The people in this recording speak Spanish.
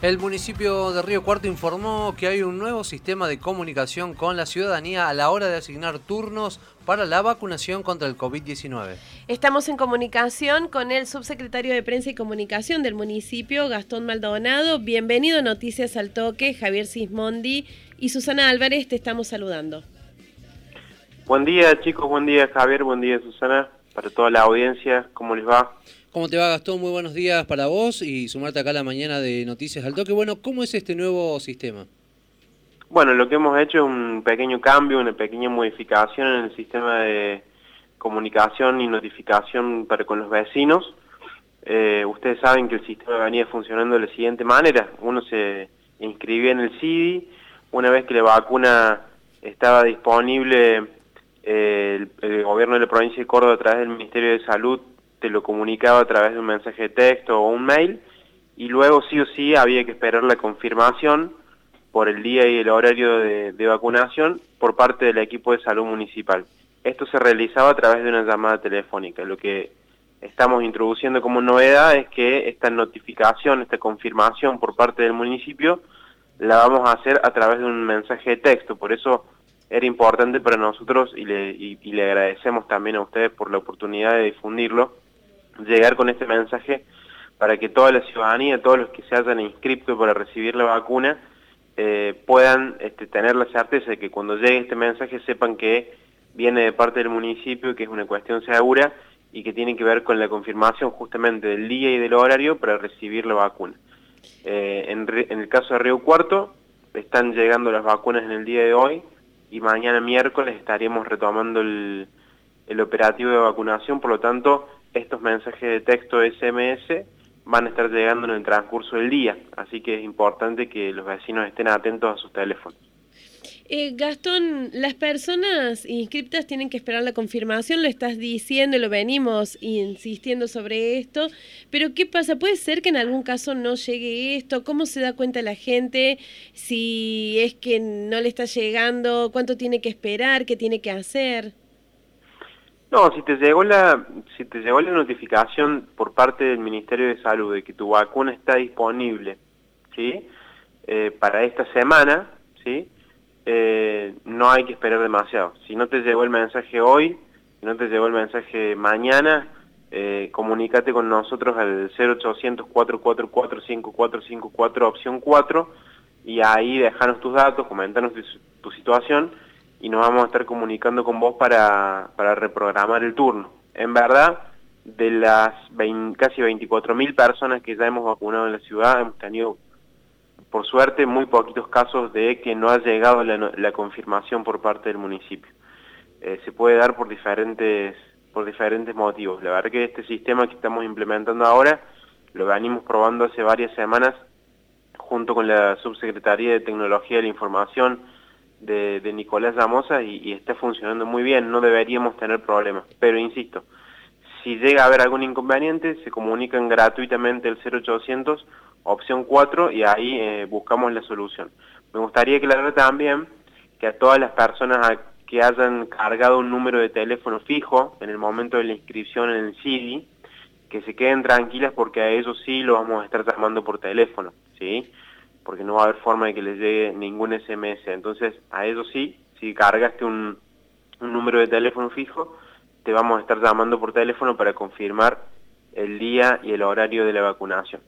El municipio de Río Cuarto informó que hay un nuevo sistema de comunicación con la ciudadanía a la hora de asignar turnos para la vacunación contra el COVID-19. Estamos en comunicación con el subsecretario de Prensa y Comunicación del municipio, Gastón Maldonado. Bienvenido a Noticias al Toque, Javier Sismondi y Susana Álvarez, te estamos saludando. Buen día chicos, buen día Javier, buen día Susana, para toda la audiencia, ¿cómo les va? ¿Cómo te va Gastón? Muy buenos días para vos y sumarte acá a la mañana de Noticias al Toque. Bueno, ¿cómo es este nuevo sistema? Bueno, lo que hemos hecho es un pequeño cambio, una pequeña modificación en el sistema de comunicación y notificación para con los vecinos. Eh, ustedes saben que el sistema venía funcionando de la siguiente manera. Uno se inscribía en el CIDI, una vez que la vacuna estaba disponible, eh, el, el gobierno de la provincia de Córdoba a través del Ministerio de Salud te lo comunicaba a través de un mensaje de texto o un mail y luego sí o sí había que esperar la confirmación por el día y el horario de, vacunación por parte del equipo de salud municipal. Esto se realizaba a través de una llamada telefónica. Lo que estamos introduciendo como novedad es que esta notificación, esta confirmación por parte del municipio, la vamos a hacer a través de un mensaje de texto. Por eso era importante para nosotros y le, y le agradecemos también a ustedes por la oportunidad de difundirlo llegar con este mensaje para que toda la ciudadanía, todos los que se hayan inscrito para recibir la vacuna, eh, puedan este, tener la certeza de que cuando llegue este mensaje sepan que viene de parte del municipio, que es una cuestión segura y que tiene que ver con la confirmación justamente del día y del horario para recibir la vacuna. Eh, en, el caso de Río Cuarto, están llegando las vacunas en el día de hoy y mañana miércoles estaríamos retomando el, el operativo de vacunación, por lo tanto estos mensajes de texto SMS van a estar llegando en el transcurso del día, así que es importante que los vecinos estén atentos a sus teléfonos. Eh, Gastón, las personas inscriptas tienen que esperar la confirmación, lo estás diciendo, lo venimos insistiendo sobre esto, pero ¿qué pasa? ¿Puede ser que en algún caso no llegue esto? ¿Cómo se da cuenta la gente si es que no le está llegando? ¿Cuánto tiene que esperar? ¿Qué tiene que hacer? No, si te llegó la si te llegó la notificación por parte del Ministerio de Salud de que tu vacuna está disponible, ¿sí? Eh, para esta semana, ¿sí? Eh, no hay que esperar demasiado. Si no te llegó el mensaje hoy, si no te llegó el mensaje mañana, eh, comunícate con nosotros al 0800 444 5454 opción 4 y ahí dejanos tus datos, comentanos tu situación y nos vamos a estar comunicando con vos para, para reprogramar el turno. En verdad, de las casi 24.000 personas que ya hemos vacunado en la ciudad, hemos tenido, por suerte, muy poquitos casos de que no ha llegado la, confirmación por parte del municipio. Eh, se puede dar por diferentes, por diferentes motivos. La verdad que este sistema que estamos implementando ahora lo venimos probando hace varias semanas junto con la Subsecretaría de Tecnología de la Información, de, Nicolás Lamosa y, está funcionando muy bien, no deberíamos tener problemas. Pero insisto, si llega a haber algún inconveniente, se comunican gratuitamente el 0800, opción 4, y ahí eh, buscamos la solución. Me gustaría aclarar también que a todas las personas que hayan cargado un número de teléfono fijo en el momento de la inscripción en el CIDI, que se queden tranquilas porque a ellos sí lo vamos a estar llamando por teléfono, ¿sí? Porque no va a haber forma de que les llegue ningún SMS. Entonces, a eso sí, si cargaste un, un número de teléfono fijo, te vamos a estar llamando por teléfono para confirmar el día y el horario de la vacunación.